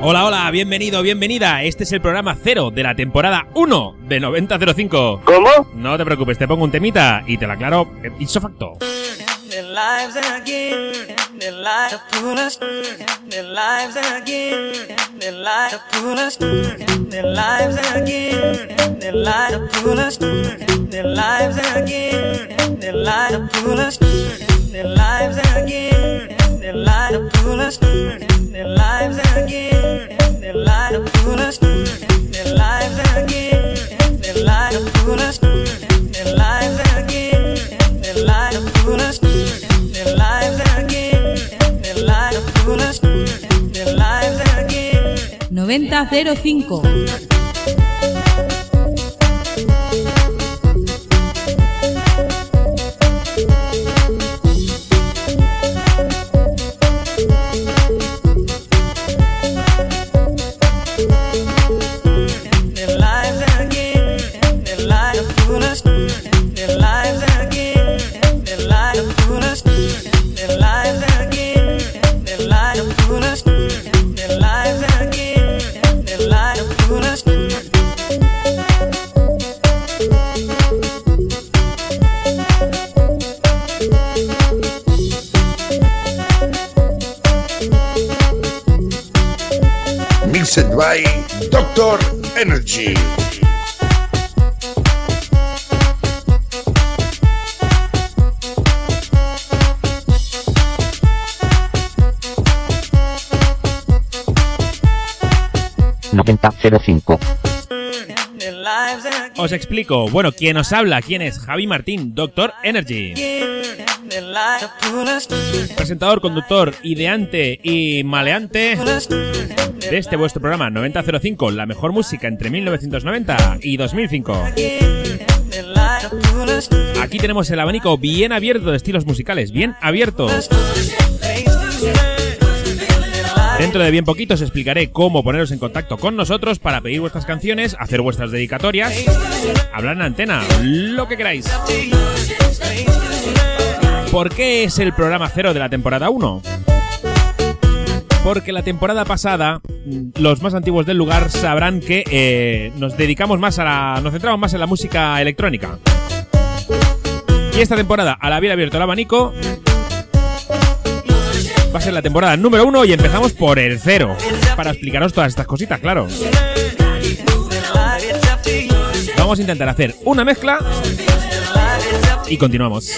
Hola, hola, bienvenido, bienvenida. Este es el programa cero de la temporada 1 de 9005. ¿Cómo? No te preocupes, te pongo un temita y te lo aclaro ipso facto their lives to Os explico. Bueno, quien os habla, ¿quién es? Javi Martín, Doctor Energy. Presentador, conductor, ideante y maleante de este vuestro programa 9005, la mejor música entre 1990 y 2005. Aquí tenemos el abanico bien abierto de estilos musicales, bien abierto. Dentro de bien poquito os explicaré cómo poneros en contacto con nosotros para pedir vuestras canciones, hacer vuestras dedicatorias, hablar en antena, lo que queráis. ¿Por qué es el programa cero de la temporada 1? Porque la temporada pasada, los más antiguos del lugar sabrán que eh, nos dedicamos más a la. nos centramos más en la música electrónica. Y esta temporada, al haber abierto el abanico, va a ser la temporada número uno y empezamos por el cero. Para explicaros todas estas cositas, claro. Vamos a intentar hacer una mezcla y continuamos.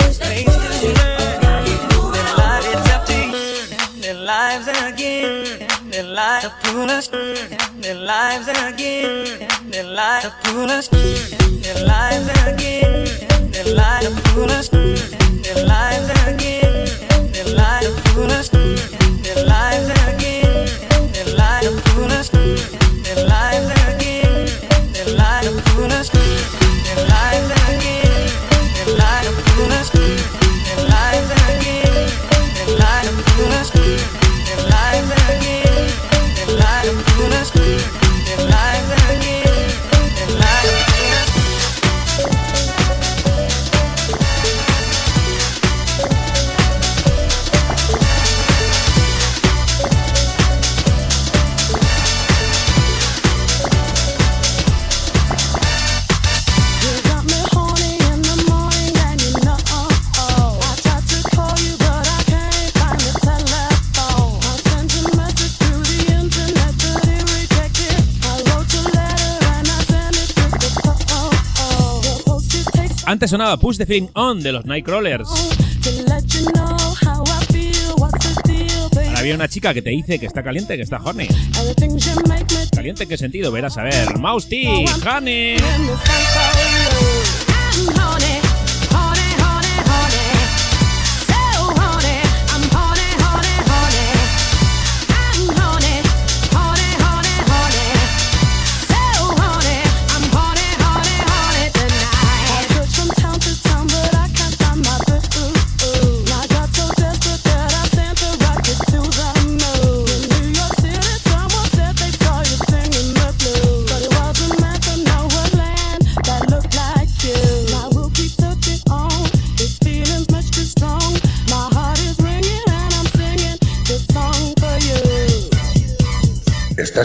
Antes sonaba Push the Feeling On de los Nightcrawlers. Ahora había una chica que te dice que está caliente, que está horny. ¿Caliente en qué sentido? Verás a ver. Mouse T, honey.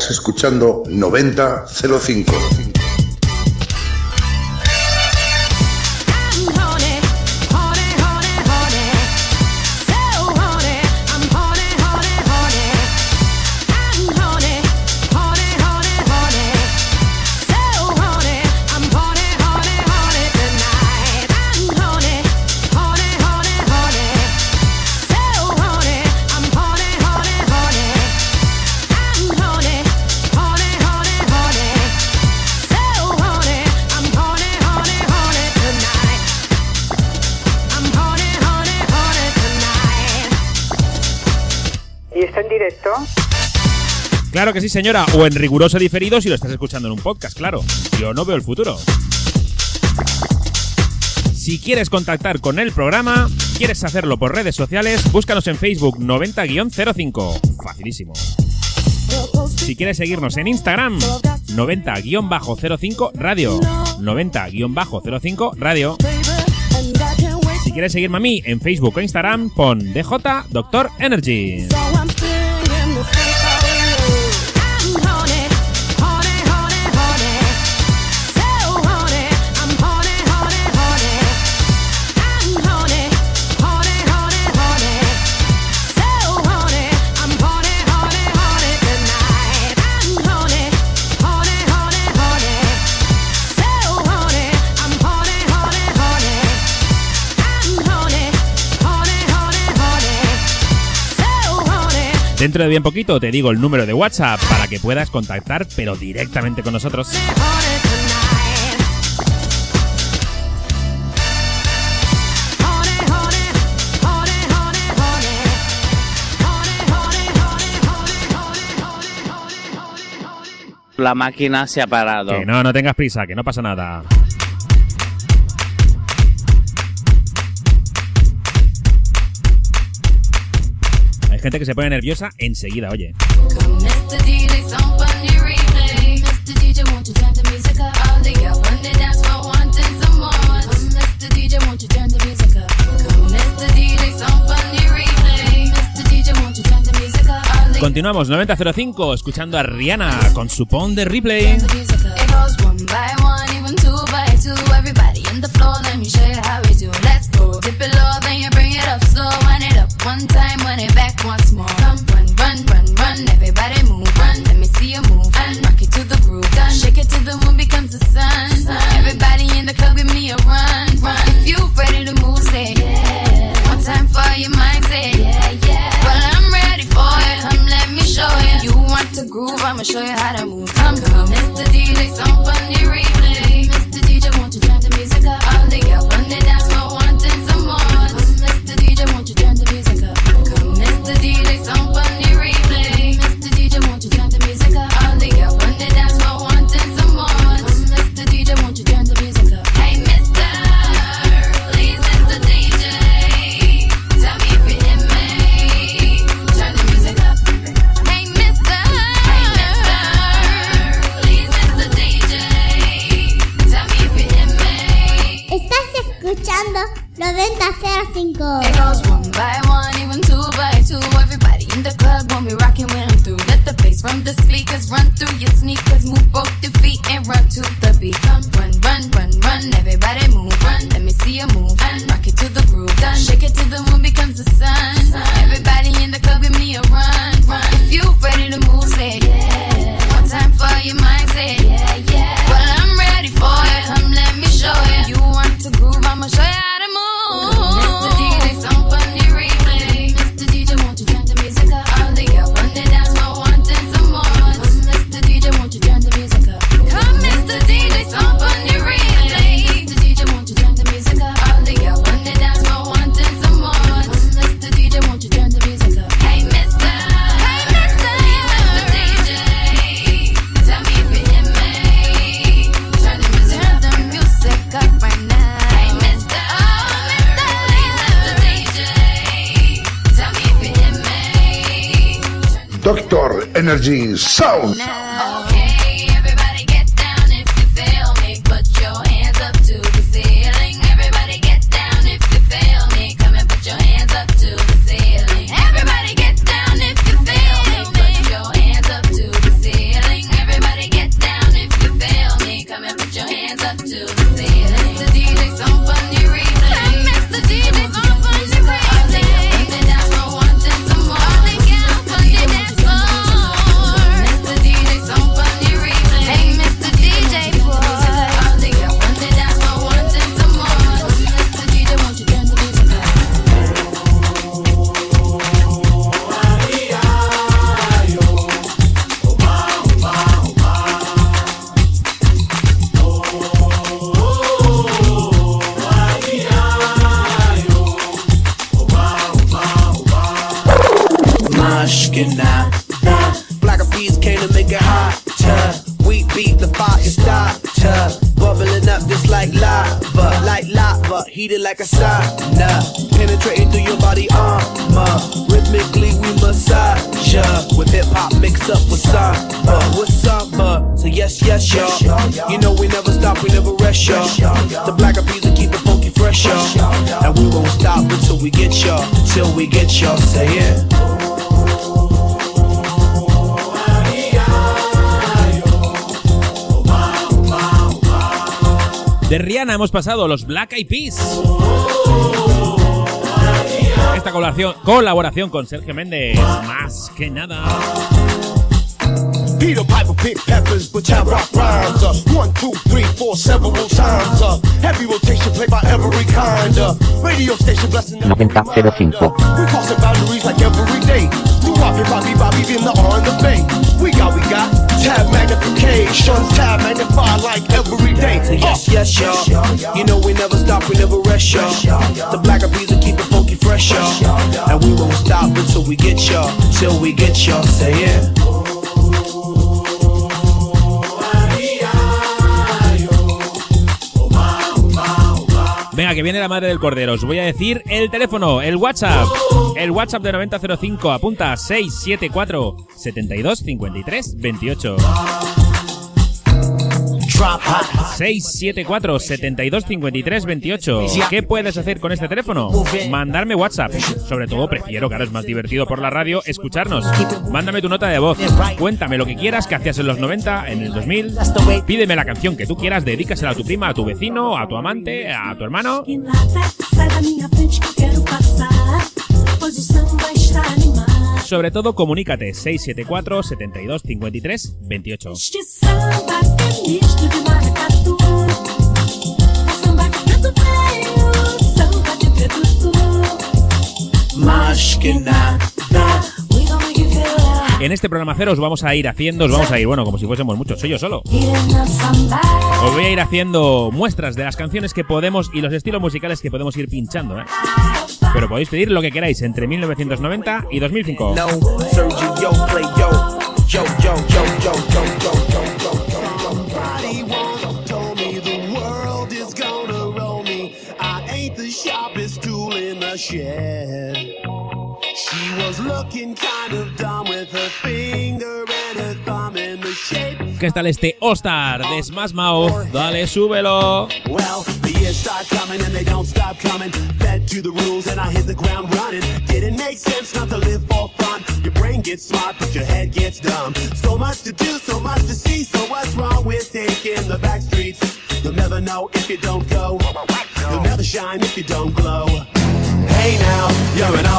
Escuchando 9005. Claro que sí, señora. O en riguroso diferido si lo estás escuchando en un podcast, claro. Yo no veo el futuro. Si quieres contactar con el programa, quieres hacerlo por redes sociales, búscanos en Facebook 90-05. Facilísimo. Si quieres seguirnos en Instagram, 90-05 Radio. 90-05 Radio. Si quieres seguirme a mí en Facebook o Instagram, pon DJ Doctor Energy. Dentro de bien poquito te digo el número de WhatsApp para que puedas contactar, pero directamente con nosotros. La máquina se ha parado. Que no, no tengas prisa, que no pasa nada. You turn the music up? All the Continuamos 9005 escuchando a Rihanna con su pon de replay. One time, wind it back once more. Come, run, run, run, run. Everybody move, run. Let me see you move. And rock it to the groove. Done. Shake it till the moon becomes the sun. Everybody in the club, give me a run, run. If you ready to move, say yeah. One time for your mind, say yeah, yeah. Well, I'm ready for it. Come, let me show you. You want to groove? I'ma show you how to move. Come, come, Mr. DJ, somebody replay. Mr. DJ, won't you turn the music up? All the girls on Yesterday they samba Jardim. Salve! Hemos pasado los Black Eyed Peas. Esta colaboración, colaboración con Sergio Méndez, más que nada. Peter Piper pick peppers, but Chad rock rhymes. Uh, one, two, three, four, several times. Uh, heavy rotation played by every kind. Uh, radio station blessing. 9005. We crossing boundaries like every day. Do Bobby, Bobby, Bobby in the R and the Bay. We got, we got tab magnification, tab magnified like every day. Say yes, yes, uh. y'all. You know we never stop, we never rest, y'all. The black of bees will keep it funky fresh, y'all. And we won't stop until we get y'all, till we get y'all. Say it. Venga, que viene la madre del cordero. Os voy a decir el teléfono, el WhatsApp. El WhatsApp de 9005 apunta 674 72 53 28. 674 72 53 28. ¿Qué puedes hacer con este teléfono? Mandarme WhatsApp. Sobre todo prefiero, claro, es más divertido por la radio, escucharnos. Mándame tu nota de voz. Cuéntame lo que quieras que hacías en los 90, en el 2000. Pídeme la canción que tú quieras, dedícasela a tu prima, a tu vecino, a tu amante, a tu hermano. Pois o samba está animado. Sobre todo, comunícate 674 72 53 28. Este samba é misto de maracatu. Samba de preto velho, samba de preto tu. Más que nada. We gon' make you feel like En este programa cero os vamos a ir haciendo, os vamos a ir, bueno, como si fuésemos muchos, soy yo solo. Os voy a ir haciendo muestras de las canciones que podemos y los estilos musicales que podemos ir pinchando, ¿eh? pero podéis pedir lo que queráis entre 1990 y 2005. She was looking kind ¿Qué tal este All-Star de Smash Mouth? Dale, súbelo. Well, the years start coming and they don't stop coming. Fed to the rules and I hit the ground running. Didn't make sense not to live for fun. Your brain gets smart, but your head gets dumb. So much to do, so much to see. So what's wrong with taking the back streets? You'll never know if you don't go. You'll never shine if you don't glow. Hey now, you're an all-star.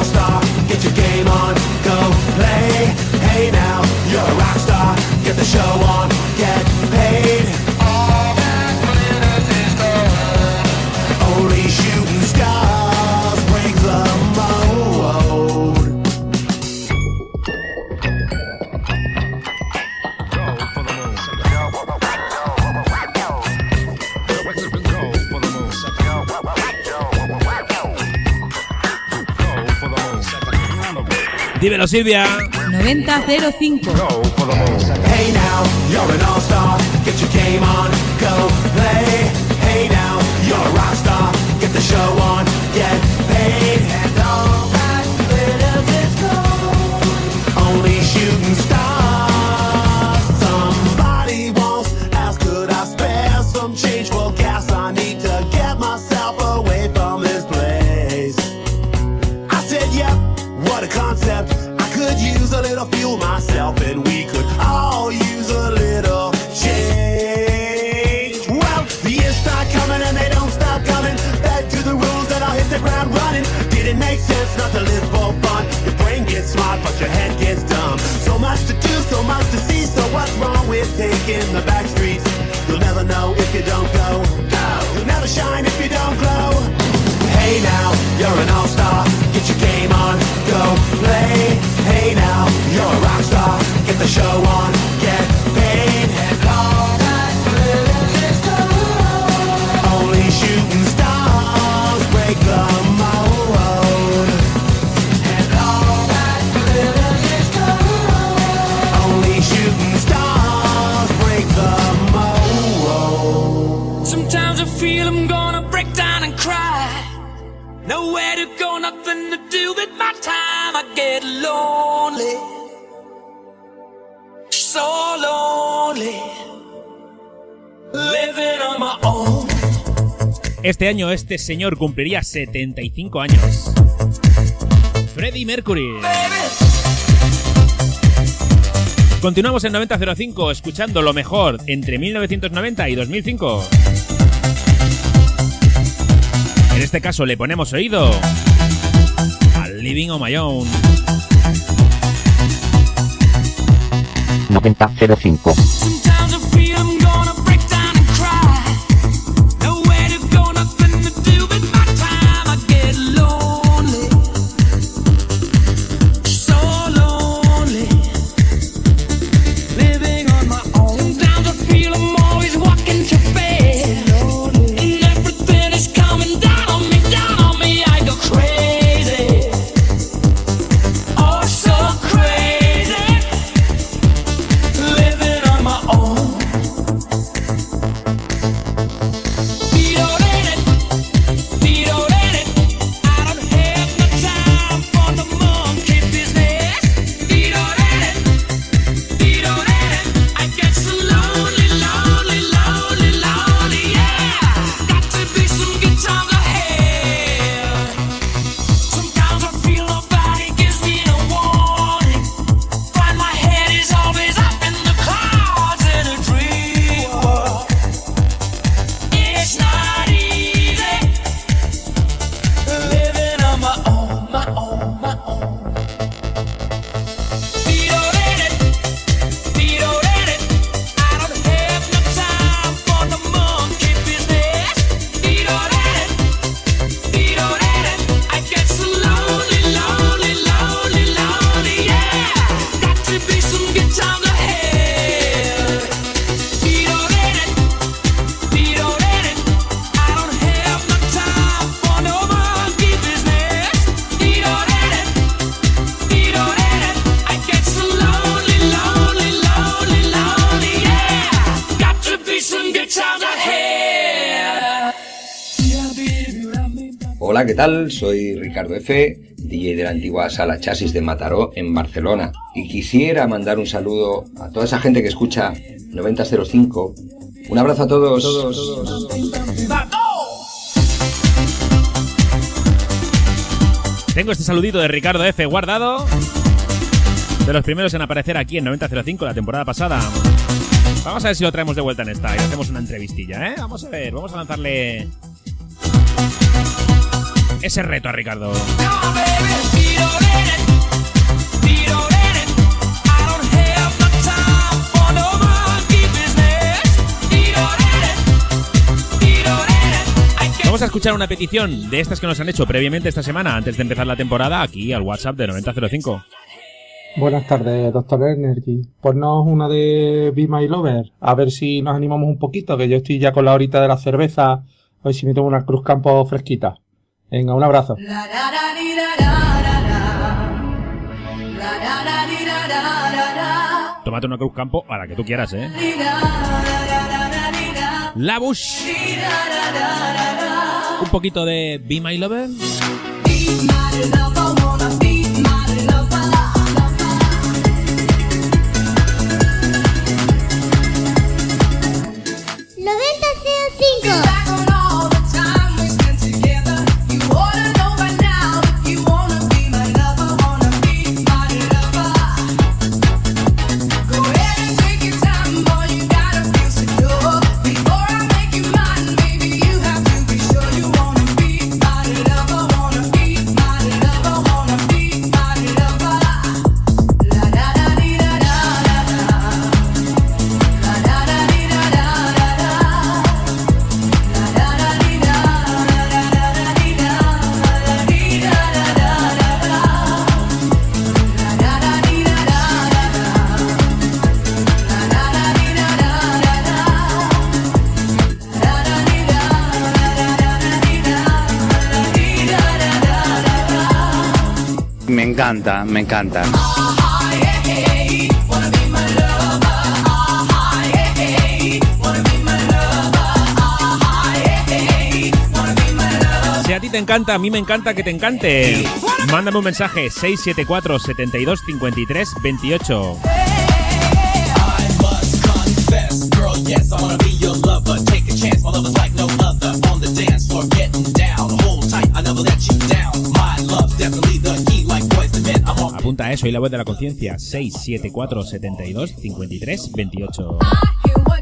Dímelo, Silvia. 9005. Hey now, you're an all-star. Get your game on, go play. Hey now, you're a rock star. Get the show fun. Your brain gets smart, but your head gets dumb. So much to do, so much to see. So what's wrong with taking the back streets? You'll never know if you don't go. You'll never shine if get lonely. So lonely. Living on my own. Este año este señor cumpliría 75 años. Freddie Mercury. Continuamos en 9005 escuchando lo mejor entre 1990 y 2005. En este caso le ponemos oído al Living on My Own. 9005. Soy Ricardo F., DJ de la antigua sala Chasis de Mataró en Barcelona. Y quisiera mandar un saludo a toda esa gente que escucha 9005. Un abrazo a todos. Tengo este saludito de Ricardo F. guardado. De los primeros en aparecer aquí en 9005 la temporada pasada. Vamos a ver si lo traemos de vuelta en esta y hacemos una entrevistilla, ¿eh? Vamos a ver, vamos a lanzarle ese reto a Ricardo. Vamos a escuchar una petición de estas que nos han hecho previamente esta semana, antes de empezar la temporada, aquí al WhatsApp de 9005. Buenas tardes, doctor Energy. Ponnos una de Be My Lover, a ver si nos animamos un poquito, que yo estoy ya con la horita de la cerveza, a ver si me tomo una Cruz Campo fresquita. Venga, un abrazo. Tómate una Cruz Campo a la que tú quieras, ¿eh? La Bush. Un poquito de Be My Lover. Me encanta, me encanta. Si a ti te encanta, a mí me encanta que te encante. Mándame un mensaje 674 72 53 28. confess, girl, yes, I wanna be your lover. Take a chance, my love is like no other. On the dance floor, getting down. Apunta eso y la voz de la conciencia 674 72 53 28.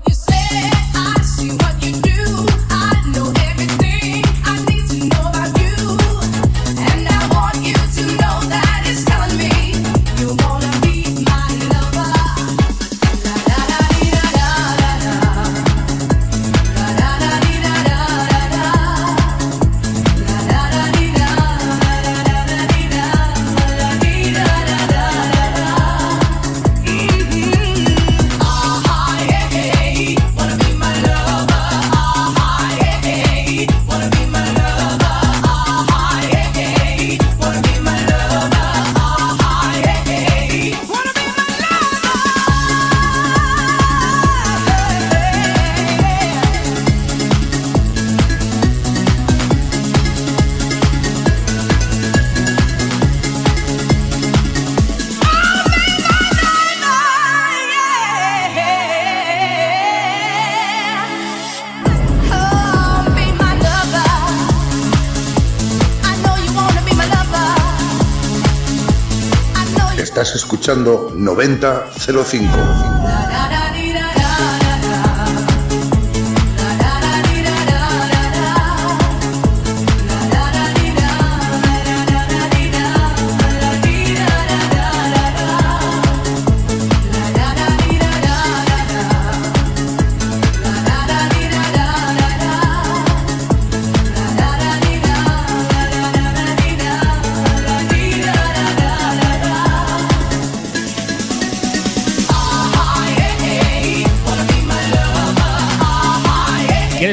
Estás escuchando 9005.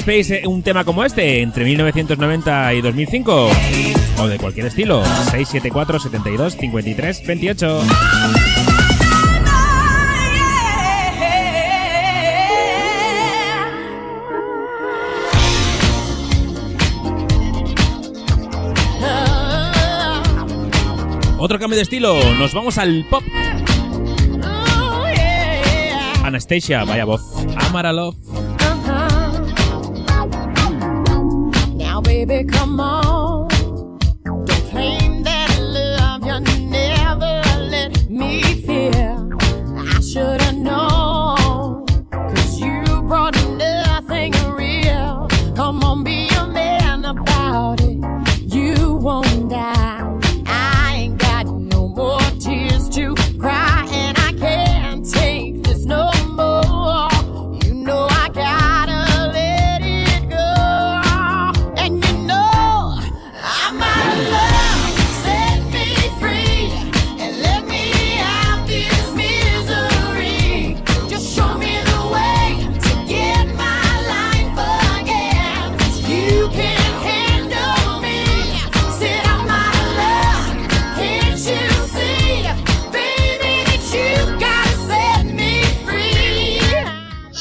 ¿Quieres pedir un tema como este entre 1990 y 2005? O de cualquier estilo. 674 72 53 28. Otro cambio de estilo, nos vamos al pop. Anastasia, vaya voz. Amaralov. Now, baby, come on.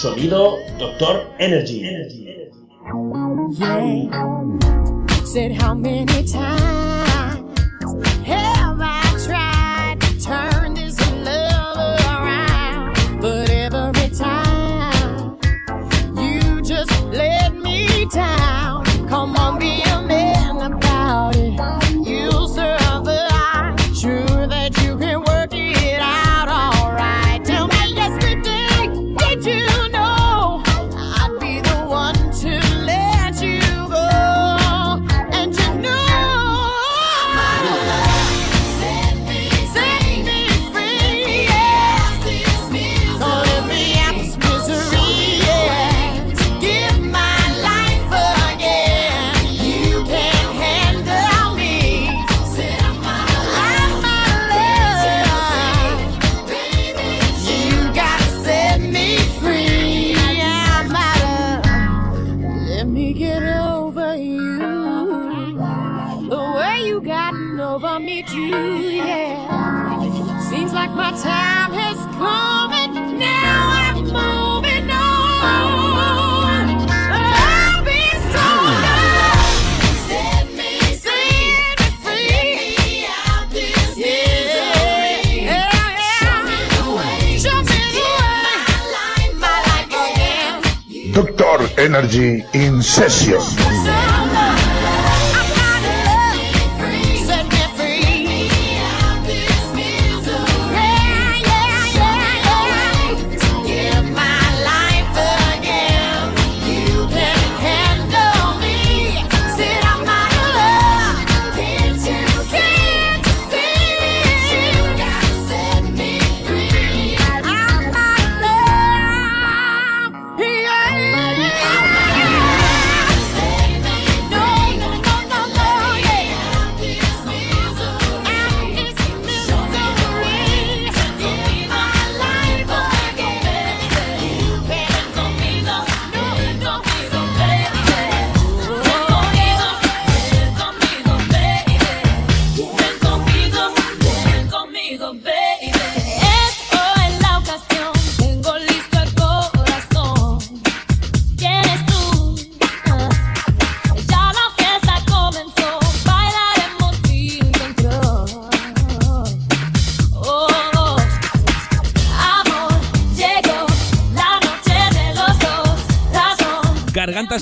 Sonido Doctor Energy. Energy. Yeah. Said how many times. Hey. Energy Incession.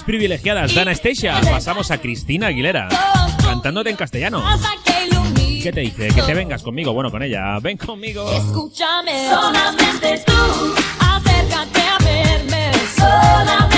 privilegiadas de Anastasia, pasamos a Cristina Aguilera, cantándote en castellano. ¿Qué te dice? Que te vengas conmigo, bueno, con ella. Ven conmigo. Escúchame, solamente tú, acércate a verme, solamente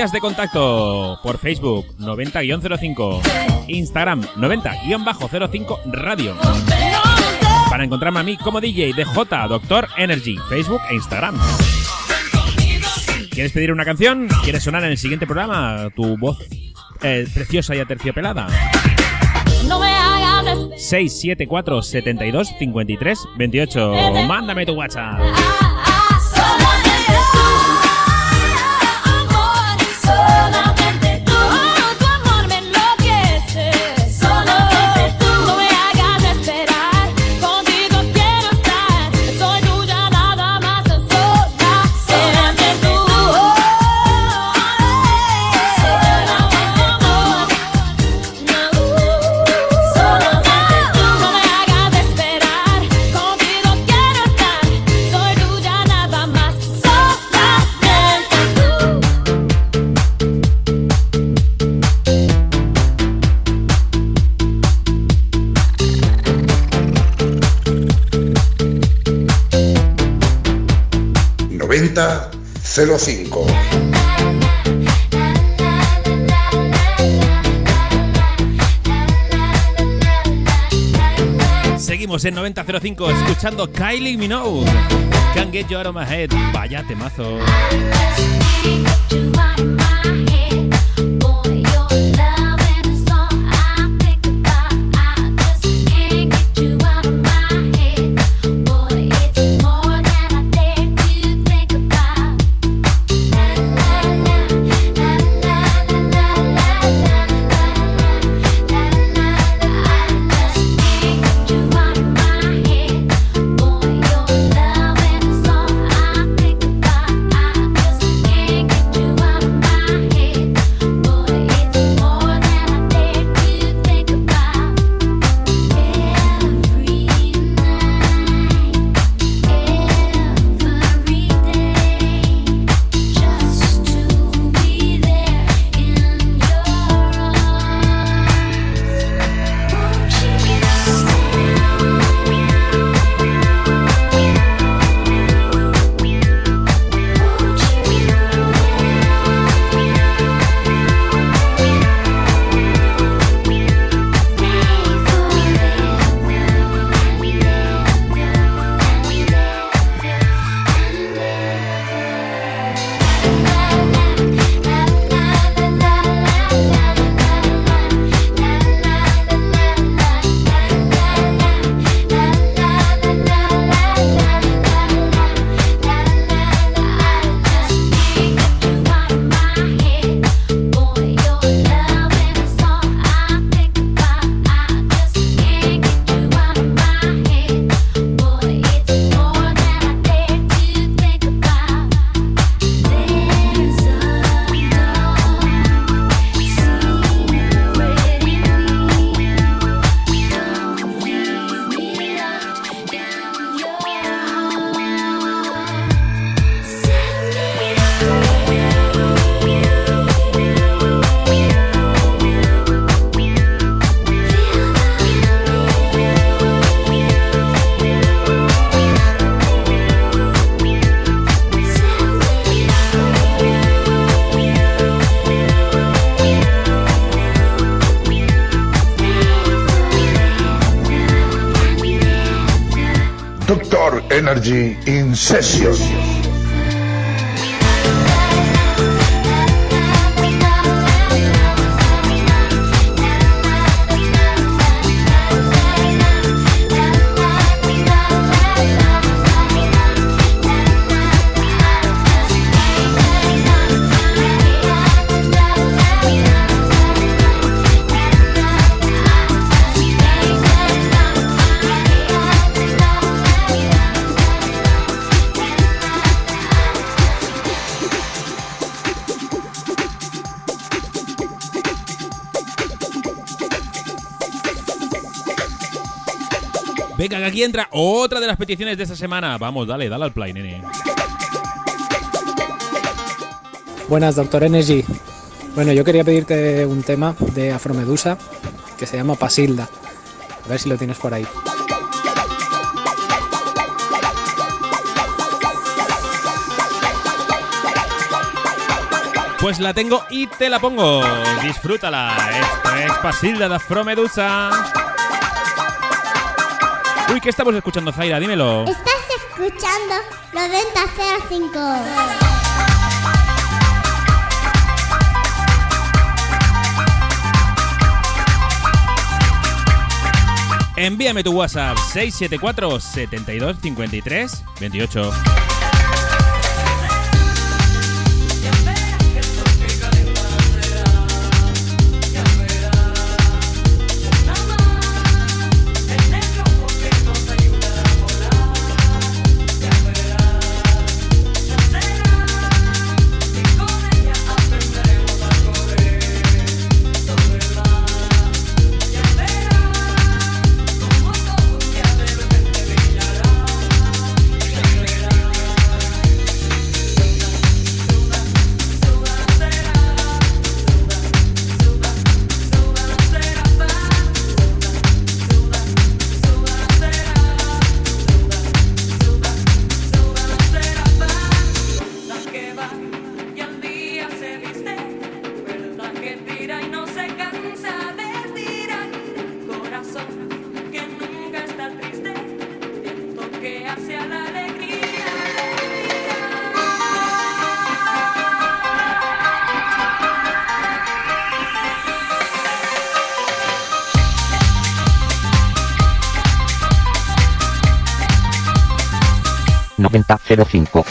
Vías de contacto por Facebook 90-05, Instagram 90-05 Radio. Para encontrarme a mí como DJ de J Doctor Energy, Facebook e Instagram. ¿Quieres pedir una canción? ¿Quieres sonar en el siguiente programa? Tu voz eh, preciosa y aterciopelada. 674 72 53 28. Mándame tu WhatsApp. 9005. Seguimos en 9005 escuchando Kylie Minogue. Can't get you out of my head. Vaya temazo. Energy in Session. Aquí entra otra de las peticiones de esta semana. Vamos, dale, dale al play, nene. Buenas, Doctor Energy. Bueno, yo quería pedirte un tema de Afromedusa que se llama Pasilda. A ver si lo tienes por ahí. Pues la tengo y te la pongo. Disfrútala. Esto es Pasilda de Afromedusa. Uy, ¿qué estamos escuchando, Zaira? Dímelo. Estás escuchando 9005. Envíame tu WhatsApp 674 72 53 28. 9005.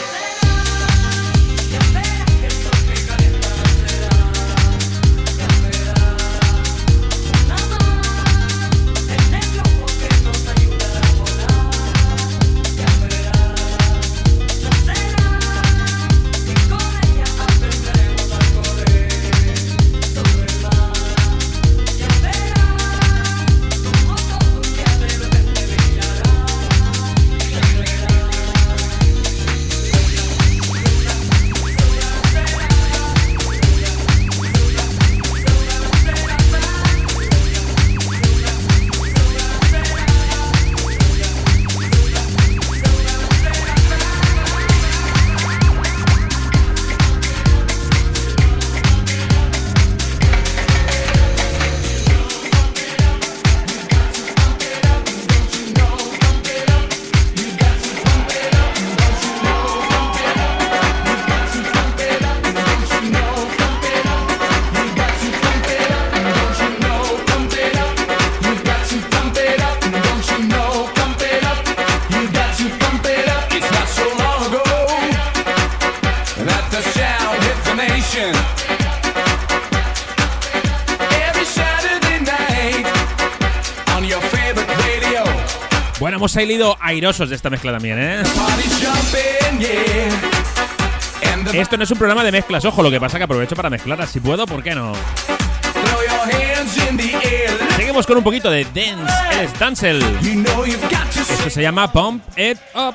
salido airosos de esta mezcla también, ¿eh? Esto no es un programa de mezclas, ojo, lo que pasa que aprovecho para mezclar, si puedo, ¿por qué no? Seguimos con un poquito de dance, eres dancel. Esto se llama Pump It Up.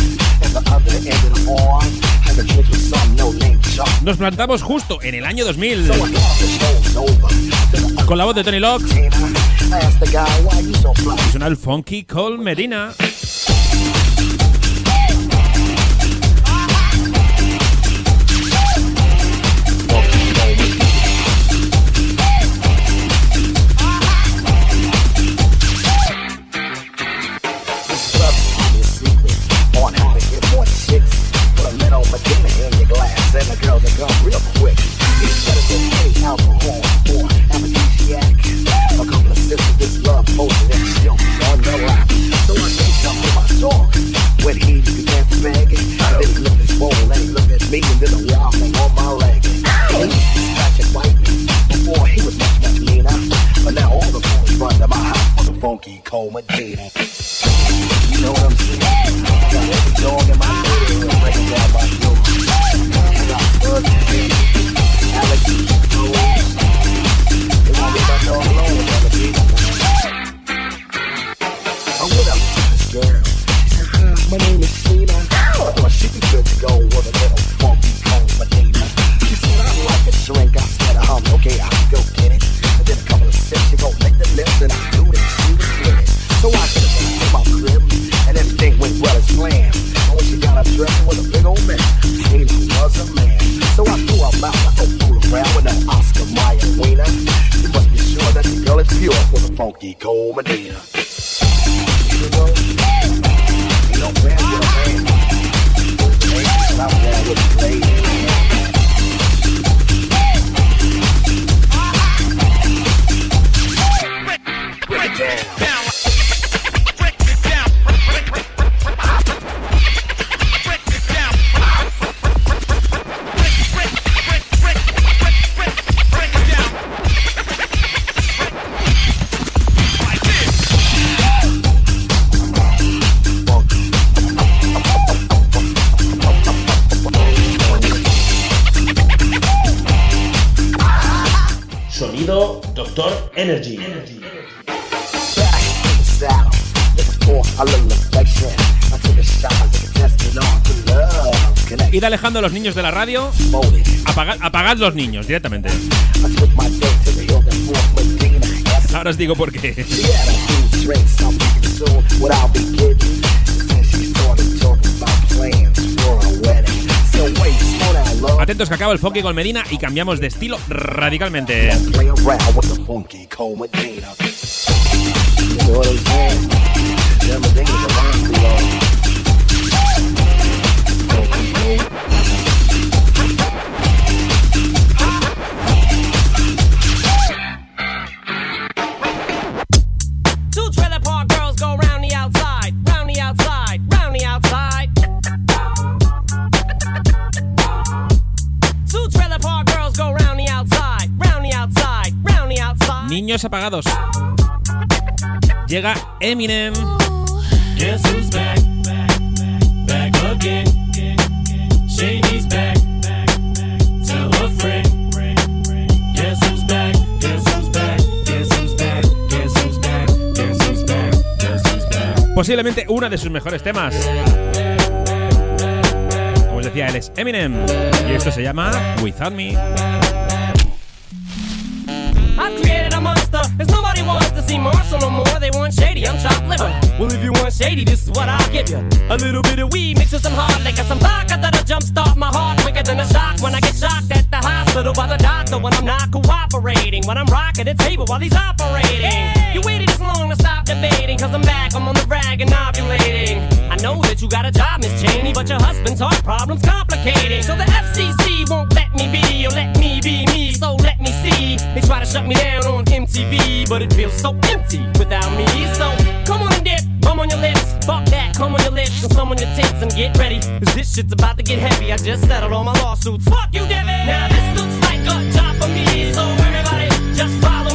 Nos plantamos justo en el año 2000 con la voz de Tony Locke. y suena funky Cole Medina. Funky cold Alejando a los niños de la radio. Apagad, apagad los niños directamente. Ahora os digo por qué. Atentos que acaba el funky con Medina y cambiamos de estilo radicalmente. Niños apagados. Llega Eminem. Guess who's back? Back back. Back? Back? Posiblemente uno de sus mejores temas. Como os decía, él es Eminem. Y esto se llama Without Me. See Marshall no more. They want shady, I'm chopped liver. Well, if you want shady, this is what I'll give you. A little bit of weed mixed with some hard liquor, some vodka that'll jumpstart my heart quicker than a shock when I get shocked at the hospital by the doctor when I'm not cooperating. When I'm rocking the table while he's operating. You waited this long to stop debating, cause I'm back, I'm on the rag and ovulating. Know that you got a job, Miss Cheney, but your husband's heart problem's complicating. So the FCC won't let me be, or let me be me, so let me see. They try to shut me down on MTV, but it feels so empty without me. So come on and dip, bum on your lips, fuck that, come on your lips, and some on your tits, and get ready. Cause this shit's about to get heavy. I just settled all my lawsuits. Fuck you, Devin! Now this looks like a job for me, so everybody just follow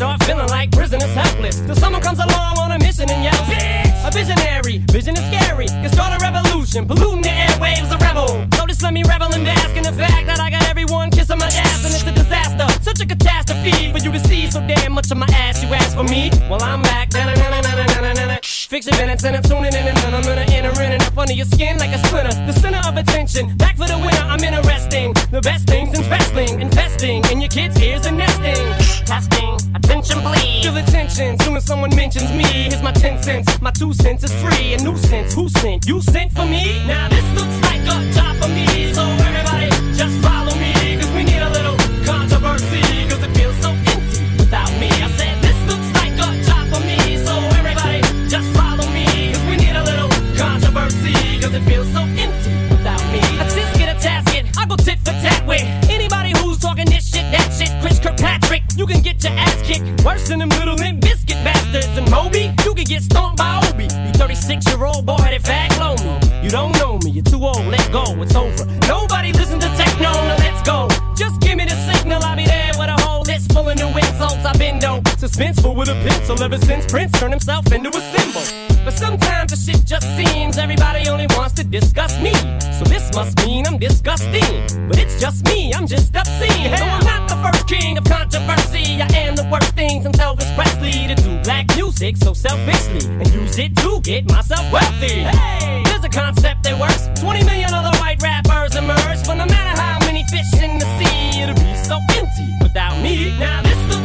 start feeling like prisoners helpless, till someone comes along on a mission and yells, Bitch! A visionary, vision is scary, can start a revolution, polluting the airwaves, a rebel. So just let me revel in the fact that I got everyone kissing my ass, and it's a disaster, such a catastrophe for you to see so damn much of my ass. You ask for me, well I'm back. Fix your minutes and I'm tuning in and then I'm gonna enter in and up under your skin like a splinter. The center of attention, back for the winner. I'm interesting. The best things in wrestling, investing in your kids' ears and nesting testing. Attention, please. Feel attention. Soon as someone mentions me, here's my ten cents. My two cents is free. A nuisance. Who sent? You sent for me? Now this looks like a job for me. So everybody, just follow me. You can get your ass kicked worse than them little limp biscuit bastards. And Moby, you can get stomped by Obi. You 36 year old boy that fag clone me. You don't know me, you're too old, let go, it's over. Suspenseful with a pencil ever since Prince turned himself into a symbol. But sometimes the shit just seems everybody only wants to discuss me. So this must mean I'm disgusting. But it's just me, I'm just obscene. Though I'm not the first king of controversy, I am the worst things and Elvis Presley to do black music so selfishly and use it to get myself wealthy. Hey, there's a concept that works. 20 million other white rappers emerge, but no matter how many fish in the sea, it'll be so empty without me. Now this looks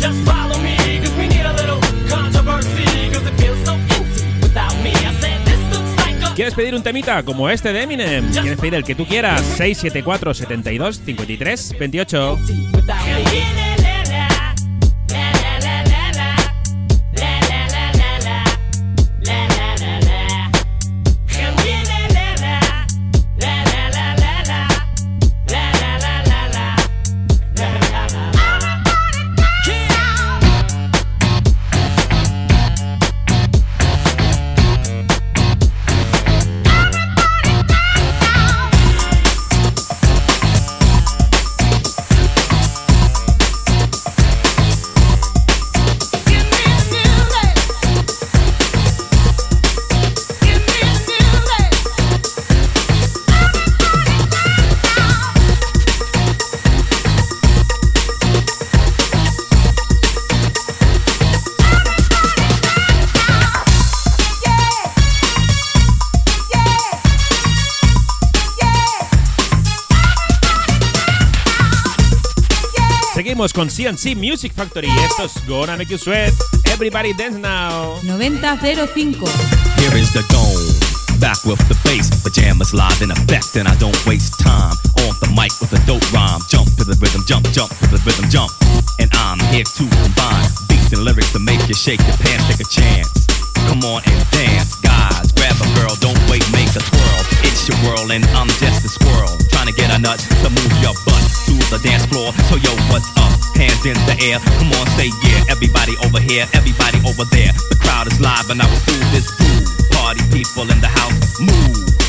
just follow me, cause we need a little controversy, cause it feels so empty without me. I said this looks like a ¿Quieres pedir un temita como este de Eminem? ¿Quieres pedir el que tú quieras? 674 72 53 28. Seguimos con CNC Music Factory. Esto es Gonna Make You Sweat. Everybody dance now. 9005. Here is the dome. Back with the bass, pajamas live in effect, and I don't waste time on the mic with a dope rhyme. Jump to the rhythm, jump, jump to the rhythm, jump. And I'm here to combine beats and lyrics to make you shake your pants, take a chance. Come on and dance, guys. Grab a girl, don't wait, make a twirl. It's your world, and I'm just a squirrel. To get a nut to move your butt to the dance floor. So, yo, what's up? Hands in the air. Come on, say yeah. Everybody over here, everybody over there. The crowd is live, and I will do this groove. Party people in the house, move.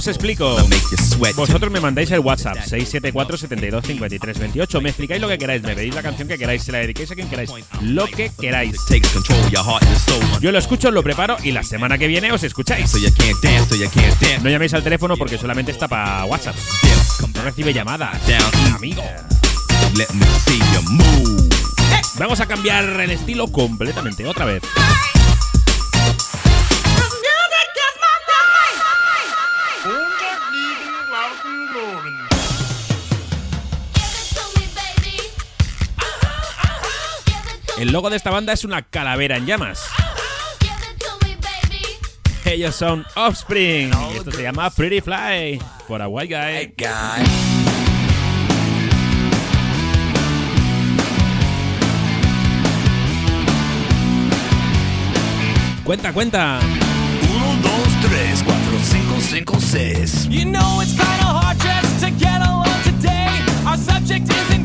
Os explico. Vosotros me mandáis el WhatsApp 674 72 53 28. Me explicáis lo que queráis, me pedís la canción que queráis, se la dedicáis a quien queráis, lo que queráis. Yo lo escucho, lo preparo y la semana que viene os escucháis. No llaméis al teléfono porque solamente está para WhatsApp. No recibe llamadas. Amigo. Vamos a cambiar el estilo completamente, otra vez. El logo de esta banda es una calavera en llamas. Ellos son Offspring. Y esto se llama Pretty Fly for a White Guy. Cuenta, cuenta. 1, 2, 3, 4, 5, 5, 6. You know it's kind hard to get along today. Our subject isn't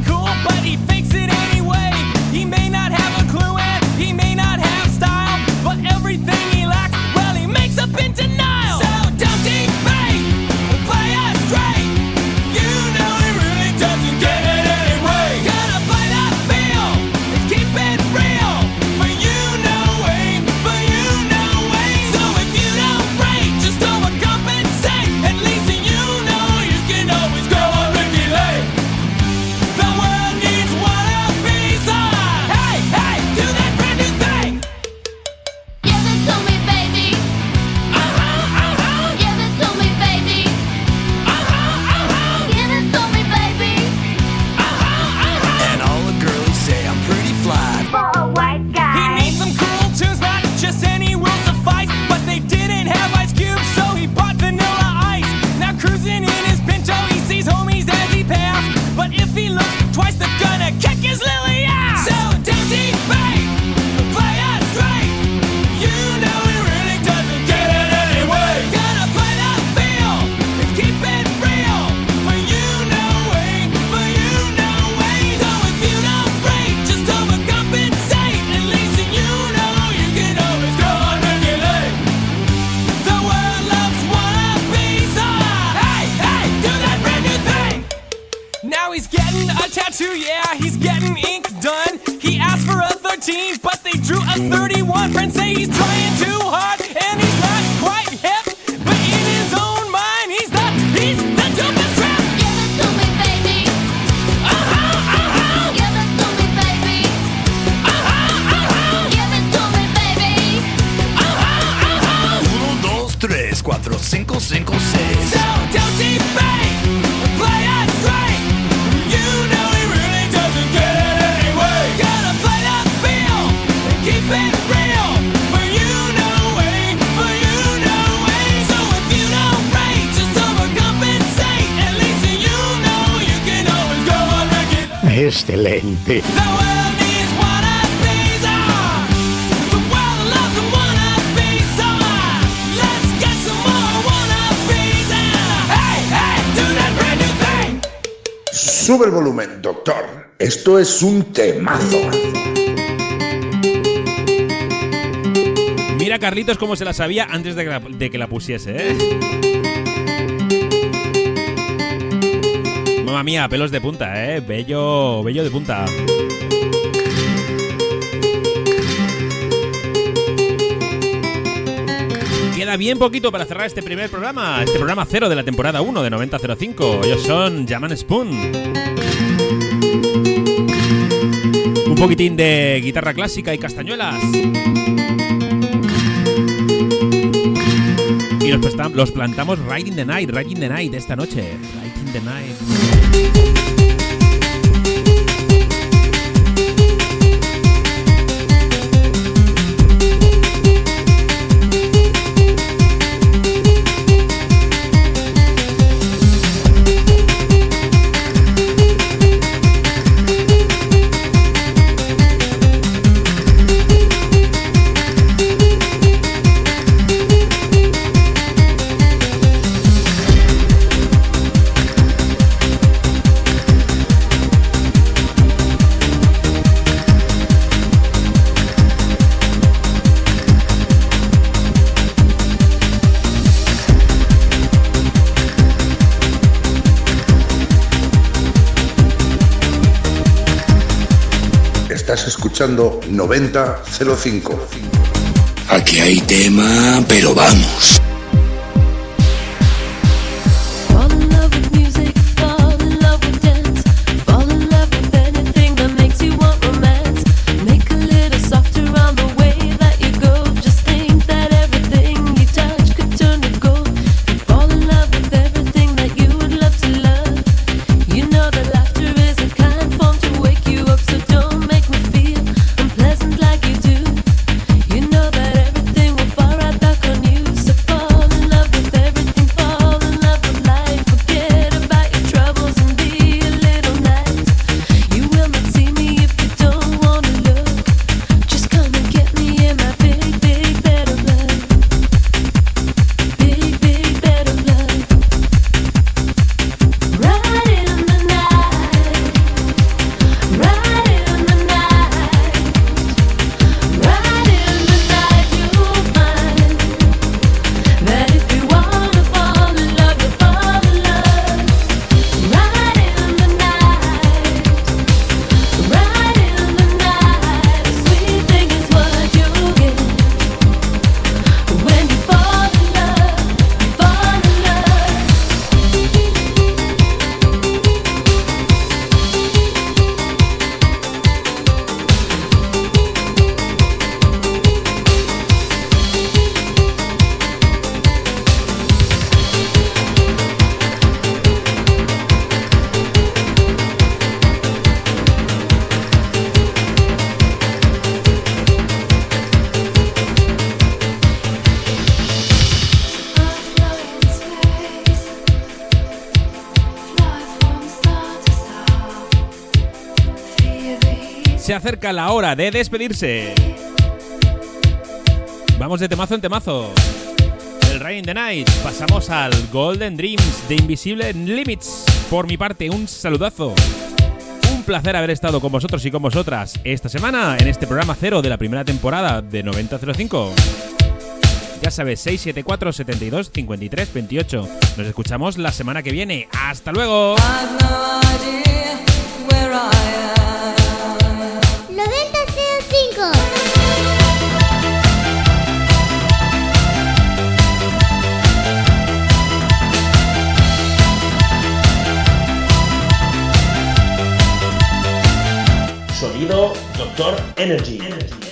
he's getting ink done. He asked for a 13, but they drew a 31. excelente. Sube el volumen, doctor. Esto es un temazo. Mira, Carlitos, cómo se la sabía antes de que la, de que la pusiese, ¿eh? mamá mía, pelos de punta, ¿eh? Bello, bello de punta. Queda bien poquito para cerrar este primer programa, este programa cero de la temporada 1 de 9005. Ellos son Jaman Spoon. Un poquitín de guitarra clásica y castañuelas. Y los, plantamos Riding the Night, Riding the Night esta noche. Riding the Night. Thank you. escuchando 9005. Aquí hay tema, pero vamos. Acerca la hora de despedirse. Vamos de temazo en temazo. Del Rain the Night pasamos al Golden Dreams de Invisible Limits. Por mi parte, un saludazo. Un placer haber estado con vosotros y con vosotras esta semana en este programa cero de la primera temporada de 9005. Ya sabes, 674 72 53 28. Nos escuchamos la semana que viene. ¡Hasta luego! Sonido Doctor Energy.